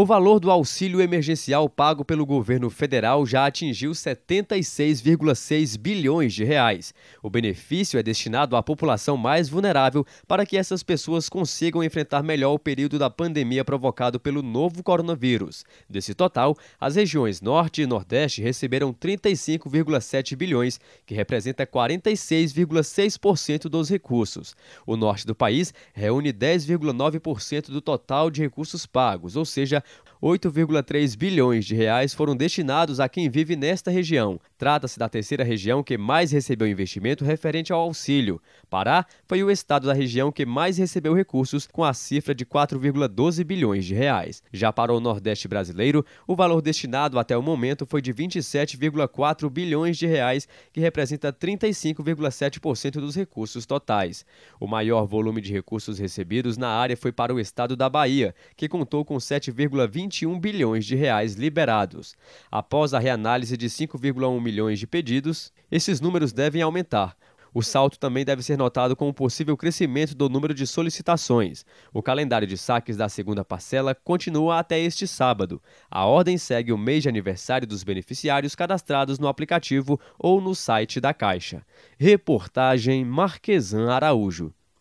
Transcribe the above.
O valor do auxílio emergencial pago pelo governo federal já atingiu 76,6 bilhões de reais. O benefício é destinado à população mais vulnerável para que essas pessoas consigam enfrentar melhor o período da pandemia provocado pelo novo coronavírus. Desse total, as regiões Norte e Nordeste receberam 35,7 bilhões, que representa 46,6% dos recursos. O norte do país reúne 10,9% do total de recursos pagos, ou seja, 8,3 bilhões de reais foram destinados a quem vive nesta região. Trata-se da terceira região que mais recebeu investimento referente ao auxílio. Pará foi o estado da região que mais recebeu recursos, com a cifra de 4,12 bilhões de reais. Já para o Nordeste brasileiro, o valor destinado até o momento foi de 27,4 bilhões de reais, que representa 35,7% dos recursos totais. O maior volume de recursos recebidos na área foi para o estado da Bahia, que contou com 7,21 bilhões de reais liberados. Após a reanálise de 5,1 milhões de pedidos, esses números devem aumentar. O salto também deve ser notado com o possível crescimento do número de solicitações. O calendário de saques da segunda parcela continua até este sábado. A ordem segue o mês de aniversário dos beneficiários cadastrados no aplicativo ou no site da Caixa. Reportagem Marquesan Araújo.